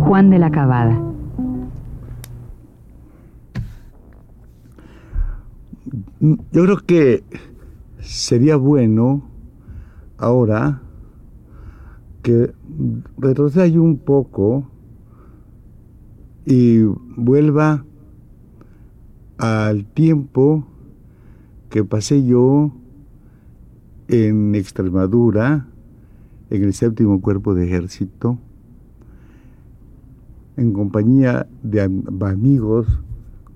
Juan de la Cabada. Yo creo que sería bueno ahora que retroceda un poco y vuelva al tiempo que pasé yo en Extremadura, en el séptimo cuerpo de ejército, en compañía de amigos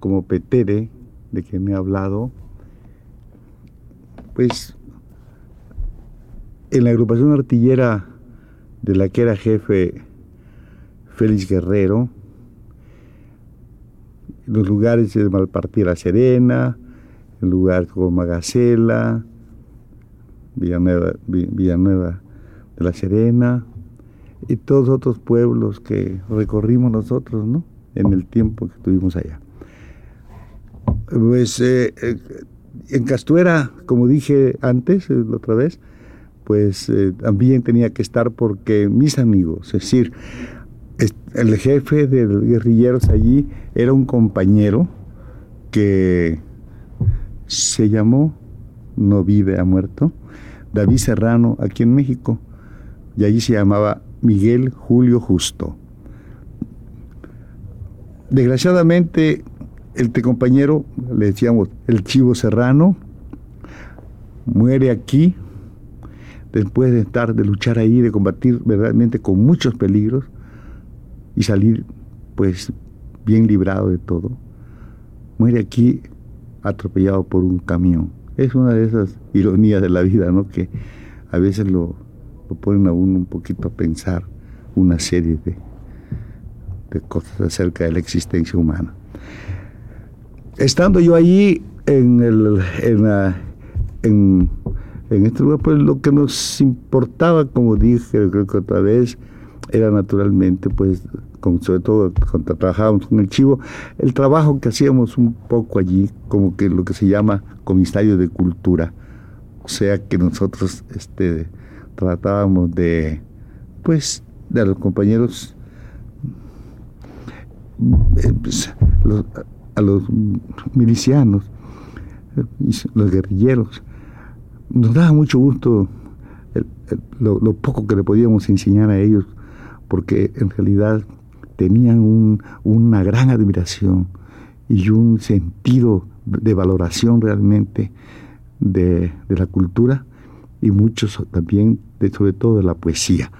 como Petere, de quien he hablado, pues en la agrupación artillera de la que era jefe Félix Guerrero, los lugares de Malpartida Serena, en lugares como Magacela, Villanueva, Villanueva de la Serena y todos otros pueblos que recorrimos nosotros, ¿no? En el tiempo que estuvimos allá. Pues eh, eh, en Castuera, como dije antes, la otra vez, pues eh, también tenía que estar porque mis amigos, es decir, el jefe de guerrilleros allí era un compañero que se llamó, no vive, ha muerto, David Serrano, aquí en México, y allí se llamaba Miguel Julio Justo. Desgraciadamente, este compañero, le decíamos el Chivo Serrano, muere aquí después de estar, de luchar ahí, de combatir verdaderamente con muchos peligros y salir pues bien librado de todo, muere aquí atropellado por un camión. Es una de esas ironías de la vida, ¿no? Que a veces lo, lo ponen a uno un poquito a pensar una serie de, de cosas acerca de la existencia humana. Estando yo allí en, el, en, en este lugar, pues lo que nos importaba, como dije, creo que otra vez, era naturalmente, pues, con, sobre todo cuando trabajábamos con el chivo, el trabajo que hacíamos un poco allí, como que lo que se llama comisario de cultura. O sea que nosotros este, tratábamos de, pues, de los compañeros, eh, pues, a los milicianos, los guerrilleros, nos daba mucho gusto lo, poco que le podíamos enseñar a ellos, porque en realidad tenían una gran admiración y un sentido de valoración realmente de, la cultura y muchos también, sobre todo de la poesía.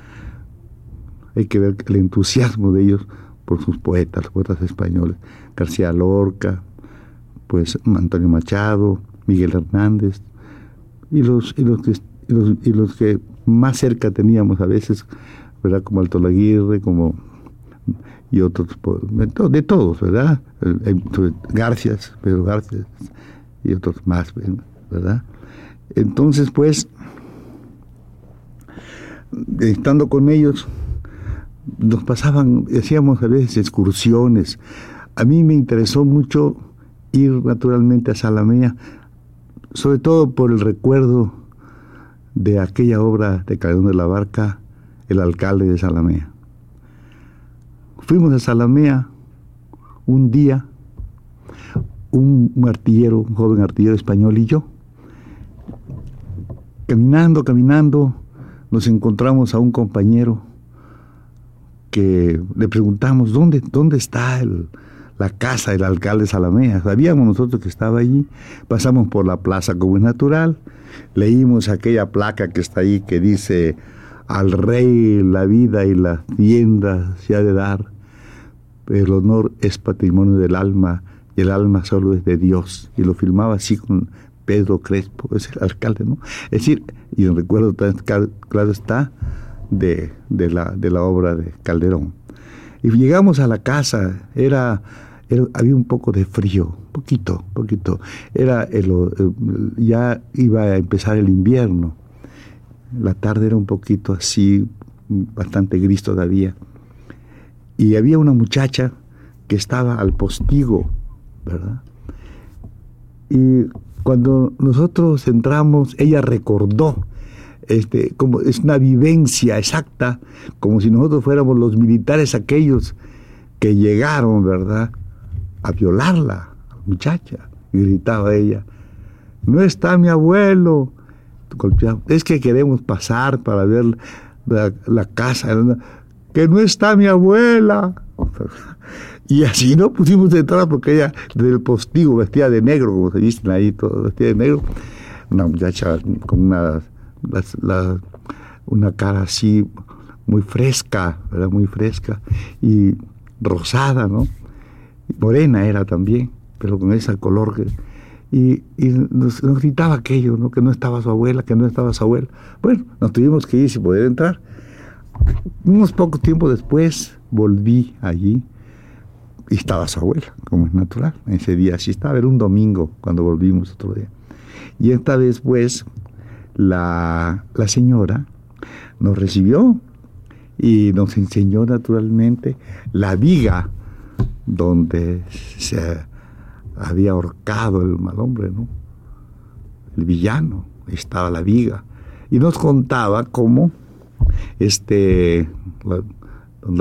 Hay que ver el entusiasmo de ellos por sus poetas, poetas españoles, García Lorca, pues Antonio Machado, Miguel Hernández, y los, y los, que, y los, que más cerca teníamos a veces, ¿verdad? Como Alto Laguirre, como y otros, de todos, ¿verdad? Garcias, Pedro Garcias y otros más, ¿verdad? Entonces, pues, estando con ellos, nos pasaban, hacíamos a veces excursiones. A mí me interesó mucho ir naturalmente a Salamea sobre todo por el recuerdo de aquella obra de Calderón de la Barca, el alcalde de Salamea. Fuimos a Salamea un día, un, artillero, un joven artillero español y yo. Caminando, caminando, nos encontramos a un compañero que le preguntamos, ¿dónde, dónde está el, la casa del alcalde Salamea. Sabíamos nosotros que estaba allí. Pasamos por la plaza como es natural. Leímos aquella placa que está ahí que dice, al rey la vida y la tienda se ha de dar. El honor es patrimonio del alma y el alma solo es de Dios. Y lo filmaba así con Pedro Crespo, es el alcalde, ¿no? Es decir, y el recuerdo claro está de, de, la, de la obra de Calderón. Y llegamos a la casa, era, había un poco de frío, poquito, poquito. Era el, ya iba a empezar el invierno. La tarde era un poquito así, bastante gris todavía. Y había una muchacha que estaba al postigo, ¿verdad? Y cuando nosotros entramos, ella recordó, este, como es una vivencia exacta, como si nosotros fuéramos los militares aquellos que llegaron, ¿verdad?, a violarla, muchacha. Y gritaba ella, no está mi abuelo. Es que queremos pasar para ver la, la casa, que no está mi abuela. Y así no pusimos entrar porque ella del postigo vestía de negro, como se dicen ahí, todo vestía de negro. Una muchacha con una, una cara así muy fresca, ¿verdad? Muy fresca y rosada, ¿no? Morena era también, pero con ese color que... Y, nos, gritaba aquello, ¿no? Que no estaba su abuela, que no estaba su abuela. Bueno, nos tuvimos que ir sin poder entrar. Unos pocos tiempo después volví allí y estaba su abuela, como es natural. Ese día sí estaba, era un domingo cuando volvimos otro día. Y esta vez, pues, la, la señora nos recibió y nos enseñó naturalmente la viga donde se había ahorcado el mal hombre, ¿no? El villano, estaba la viga. Y nos contaba cómo este,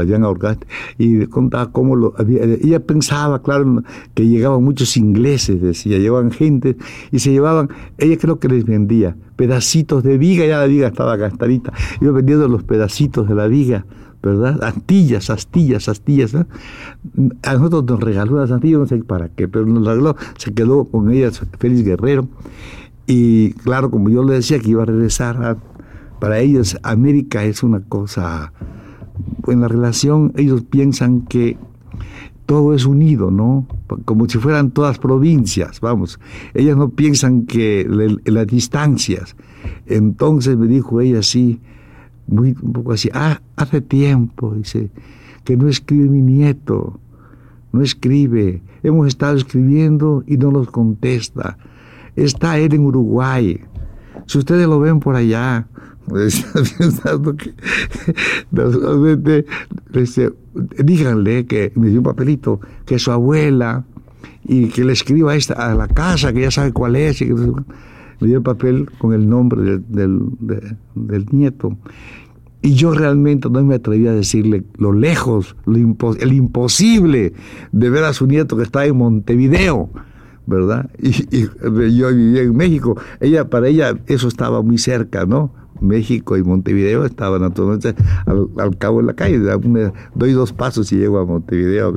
habían ahorcado, y contaba cómo lo había, ella pensaba, claro, que llegaban muchos ingleses, decía, llevaban gente y se llevaban, ella creo que les vendía pedacitos de viga, ya la viga estaba gastadita, iba vendiendo los pedacitos de la viga, ¿verdad? Astillas, astillas, astillas. A nosotros nos regaló las astillas, no sé para qué, pero nos regaló, se quedó con ellas Félix Guerrero. Y claro, como yo le decía que iba a regresar, para ellos América es una cosa en la relación ellos piensan que todo es unido, ¿no? Como si fueran todas provincias, vamos. Ellas no piensan que las distancias. Entonces me dijo ella así, muy un poco así, ah, hace tiempo, dice, que no escribe mi nieto, no escribe. Hemos estado escribiendo y no nos contesta. Está él en Uruguay. Si ustedes lo ven por allá, que díganle que me dio un papelito que su abuela y que le escriba esta, a la casa que ya sabe cuál es y me dio el papel con el nombre del, del, nieto y yo realmente no me atreví a decirle lo lejos, lo el imposible de ver a su nieto que está en Montevideo, ¿verdad? Y, y, yo vivía en México. Ella, para ella, eso estaba muy cerca, ¿no? México y Montevideo estaban naturalmente al, cabo de la calle. doy dos pasos y llego a Montevideo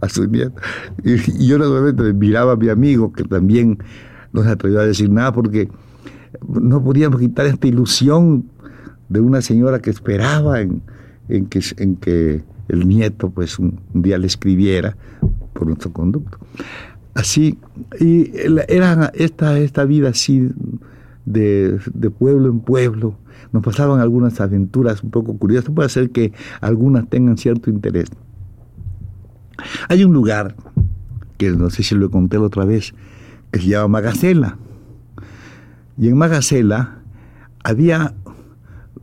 a su nieto. Y, yo naturalmente miraba a mi amigo que también no se atrevió a decir nada porque no podíamos quitar esta ilusión de una señora que esperaba en, que, el nieto pues un, día le escribiera por nuestro conducto. Así, y era esta, esta vida así de, pueblo en pueblo, nos pasaban algunas aventuras un poco curiosas, puede ser que algunas tengan cierto interés. Hay un lugar, que no sé si lo conté la otra vez, que se llama Magacela. Y en Magacela había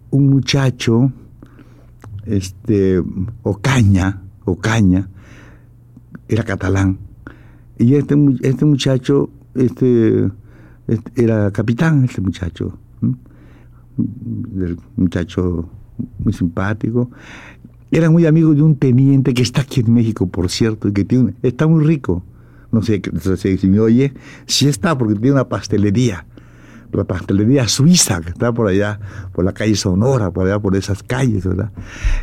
un muchacho, este, Ocaña, Ocaña, era catalán. Y este, este muchacho, este era capitán, este muchacho del muchacho muy simpático. Era muy amigo de un teniente que está aquí en México, por cierto, y que tiene, está muy rico. No sé, si me oye, sí está, porque tiene una pastelería. La pastelería suiza, que está por allá, por la calle Sonora, por allá, por esas calles, ¿verdad?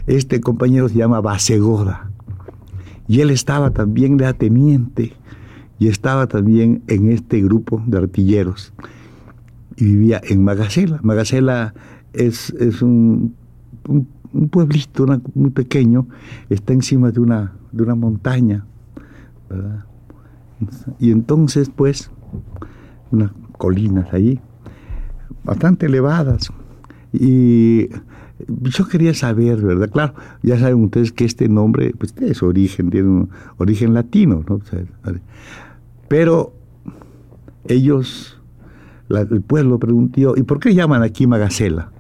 Este compañero se llama Basegoda. Y él estaba también de teniente y estaba también en este grupo de artilleros y vivía en Magacela. Magacela es, es un, un, pueblito muy pequeño, está encima de una, de una montaña. Y entonces, pues, colinas ahí, bastante elevadas. Y yo quería saber, ¿verdad? Claro, ya saben ustedes que este nombre pues, es origen, tiene un origen latino, ¿no? Pero ellos, el pueblo preguntó, ¿y por qué llaman aquí Magacela?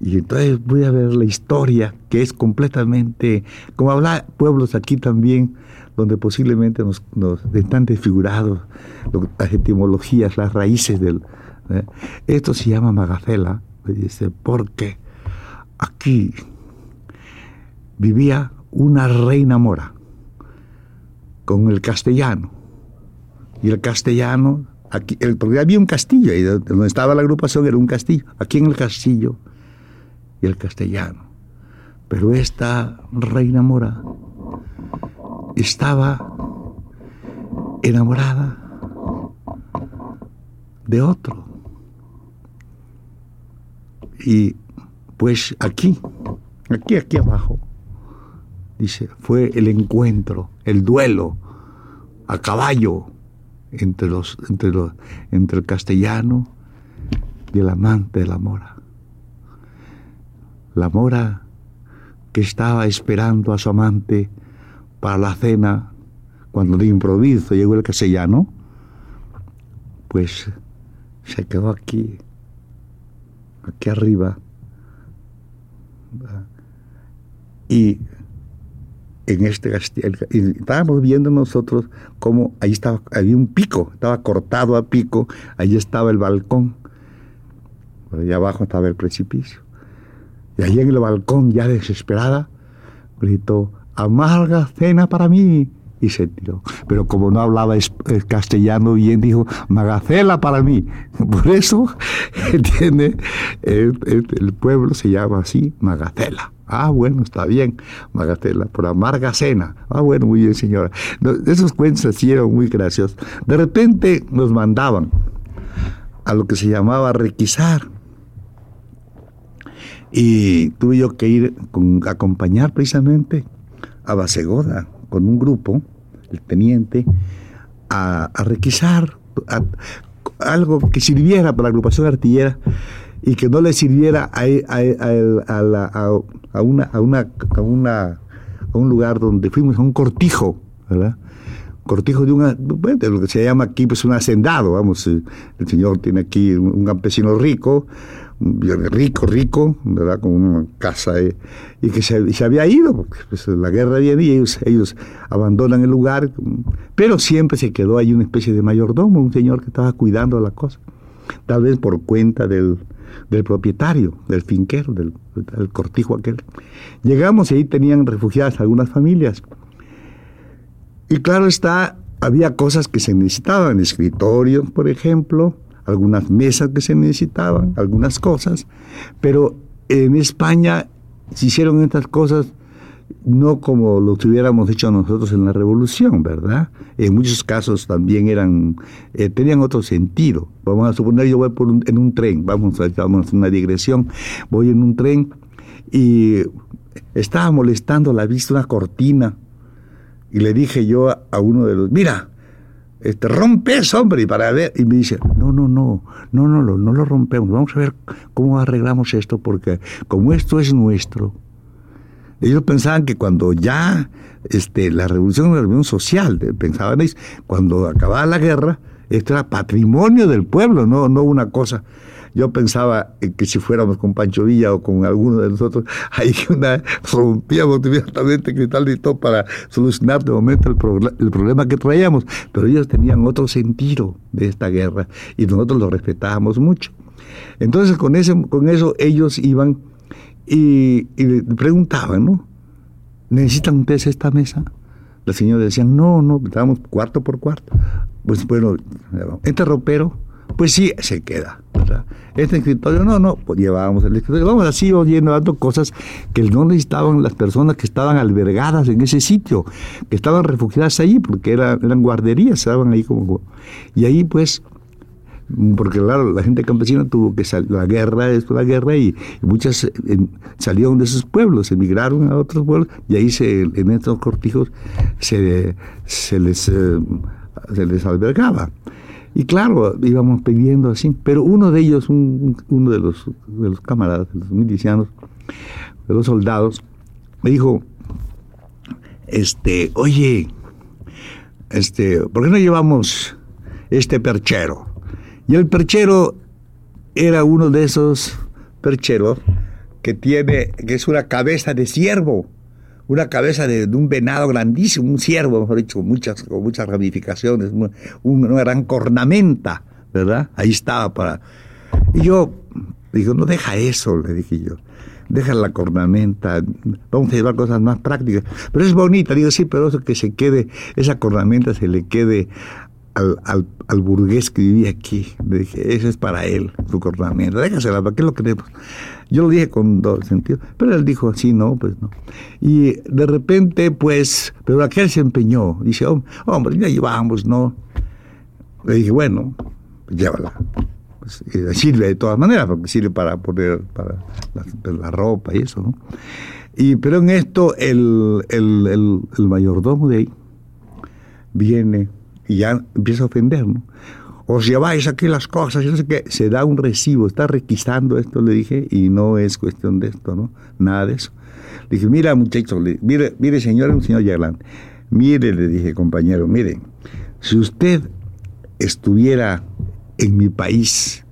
Y entonces voy a ver la historia, que es completamente, como habla pueblos aquí también, donde posiblemente nos, están desfigurados las etimologías, las raíces del... ¿eh? Esto se llama Magacela, dice, porque aquí vivía una reina mora con el castellano. Y el castellano, aquí, el, porque había un castillo, y donde estaba la agrupación era un castillo. Aquí en el castillo y el castellano. Pero esta reina mora estaba enamorada de otro. Y pues aquí, aquí, aquí abajo, dice, fue el encuentro, el duelo a caballo entre, los, entre, el castellano y el amante de la mora la mora que estaba esperando a su amante para la cena, cuando de improviso llegó el castellano, pues se quedó aquí, aquí arriba. Y en este castillo, estábamos viendo nosotros cómo ahí estaba, había un pico, estaba cortado a pico, ahí estaba el balcón, allá abajo estaba el precipicio. Y allí en el balcón, ya desesperada, gritó, amarga cena para mí. Y se tiró. Pero como no hablaba castellano bien, dijo, magacela para mí. Por eso, ¿entiende? El, pueblo se llama así, magacela. Ah, bueno, está bien, Magacela, por amarga cena. Ah, bueno, muy bien, señora. esos cuentos así eran muy graciosos. De repente nos mandaban a lo que se llamaba requisar y tuve yo que ir acompañar precisamente a Basegoda con un grupo, el teniente, a, requisar algo que sirviera para la agrupación artillera y que no le sirviera a, a, una, a, una, a, una, a un lugar donde fuimos a un cortijo, ¿verdad? cortijo de, una, de lo que se llama aquí pues un hacendado, vamos, el señor tiene aquí un campesino rico, rico, rico, ¿verdad? Con una casa y que se, había ido, porque pues, la guerra viene y ellos, ellos abandonan el lugar, pero siempre se quedó ahí una especie de mayordomo, un señor que estaba cuidando la cosa, tal vez por cuenta del, del propietario, del finquero, del, cortijo aquel. Llegamos y ahí tenían refugiadas algunas familias. Y claro está, había cosas que se necesitaban, escritorios, por ejemplo, algunas mesas que se necesitaban, algunas cosas, pero en España se hicieron estas cosas no como lo hubiéramos hecho nosotros en la revolución, ¿verdad? En muchos casos también eran, eh, tenían otro sentido. Vamos a suponer, yo voy por en un tren, vamos a, vamos a hacer una digresión, voy en un tren y estaba molestando la vista una cortina y le dije yo a uno de los, mira, este, rompe eso, hombre, para ver. Y me dice, no, no, no, no, no, no, no lo rompemos, vamos a ver cómo arreglamos esto, porque como esto es nuestro, ellos pensaban que cuando ya este, la revolución la revolución social, pensaban cuando acababa la guerra, esto era patrimonio del pueblo, no, no una cosa yo pensaba que si fuéramos con Pancho Villa o con alguno de nosotros, ahí una, rompíamos inmediatamente cristal y todo para solucionar de momento el, el problema que traíamos. Pero ellos tenían otro sentido de esta guerra y nosotros lo respetábamos mucho. Entonces con, ese, con eso ellos iban y, y preguntaban, ¿no? ¿Necesitan ustedes esta mesa? Las señoras decían, no, no, estábamos cuarto por cuarto. Pues bueno, este ropero pues sí, se queda. Este escritorio, no, no, pues llevábamos el escritorio. Vamos así dando cosas que no necesitaban las personas que estaban albergadas en ese sitio, que estaban refugiadas allí, porque eran, eran guarderías, estaban ahí como... Y ahí pues porque claro, la gente campesina tuvo que salir, la guerra, después la guerra, y, muchas eh, salieron de esos pueblos, emigraron a otros pueblos, y ahí se, en estos cortijos se, se, les, eh, se les albergaba. Y claro, íbamos pidiendo así, pero uno de ellos, uno de los, de los camaradas, de los milicianos, de los soldados, me dijo, este, oye, este, ¿por qué no llevamos este perchero? Y el perchero era uno de esos percheros que tiene, que es una cabeza de ciervo, una cabeza de, un venado grandísimo, un ciervo, mejor dicho, con muchas, con muchas ramificaciones, una gran cornamenta, ¿verdad? Ahí estaba para... Y yo digo, no deja eso, le dije yo, deja la cornamenta, vamos a llevar cosas más prácticas. Pero es bonita, digo, sí, pero eso que se quede, esa cornamenta se le quede al, al, burgués que vivía aquí. Le dije, eso es para él, su cornamenta, déjasela, ¿para qué lo queremos? Yo lo dije con dos sentidos, pero él dijo, sí, no, pues no. Y de repente, pues, pero aquel se empeñó, dice, hombre, ya llevamos, ¿no? Le dije, bueno, pues llévala. Pues, sirve de todas maneras, porque sirve para poner para la, ropa y eso, ¿no? Y, pero en esto el, el, el, el mayordomo de ahí viene y ya empieza a ofender, ¿no? Os lleváis aquí las cosas, yo no sé qué, se da un recibo, está requisando esto, le dije, y no es cuestión de esto, ¿no? Nada de eso. Le dije, mira muchacho, mire, mire señor, un señor Yaglan, mire, le dije, compañero, mire, si usted estuviera en mi país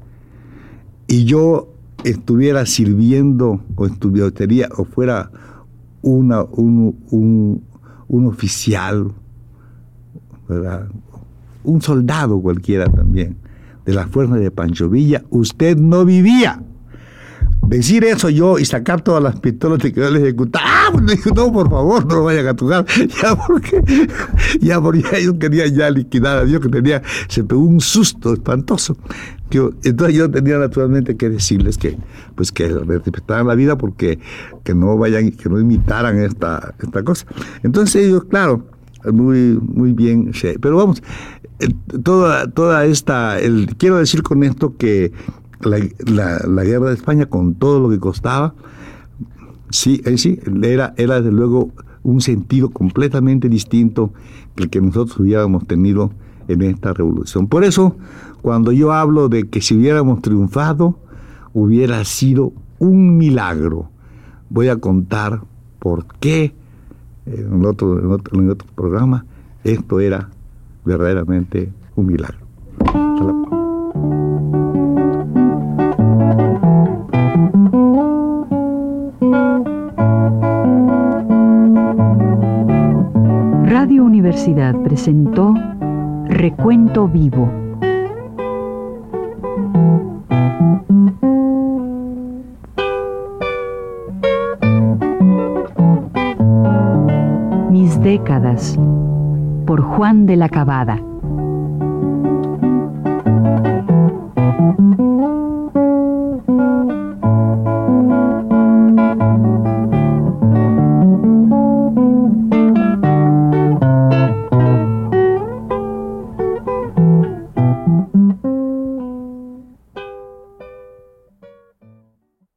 y yo estuviera sirviendo o estuviera o fuera un, un, un oficial, ¿verdad? Un soldado cualquiera también de la fuerza de Pancho Villa, usted no vivía. Decir eso yo y sacar todas las pistolas que yo le ejecutaba, ah, pues no, por favor, no lo vayan a tocar, ya porque, ya porque ellos querían ya liquidar a Dios, que tenía, se pegó un susto espantoso. entonces yo tenía naturalmente que decirles que, pues que respetaran la vida porque que no vayan, que no imitaran esta, esta cosa. Entonces ellos, claro, muy, muy bien, pero vamos, toda, toda esta, quiero decir con esto que la, la, guerra de España, con todo lo que costaba, sí, eh, sí, era, era desde luego un sentido completamente distinto que el que nosotros hubiéramos tenido en esta revolución. Por eso, cuando yo hablo de que si hubiéramos triunfado, hubiera sido un milagro. Voy a contar por qué en otro, en otro, en otro programa esto era verdaderamente un milagro. Radio Universidad presentó Recuento Vivo. Mis décadas por Juan de la Cabada.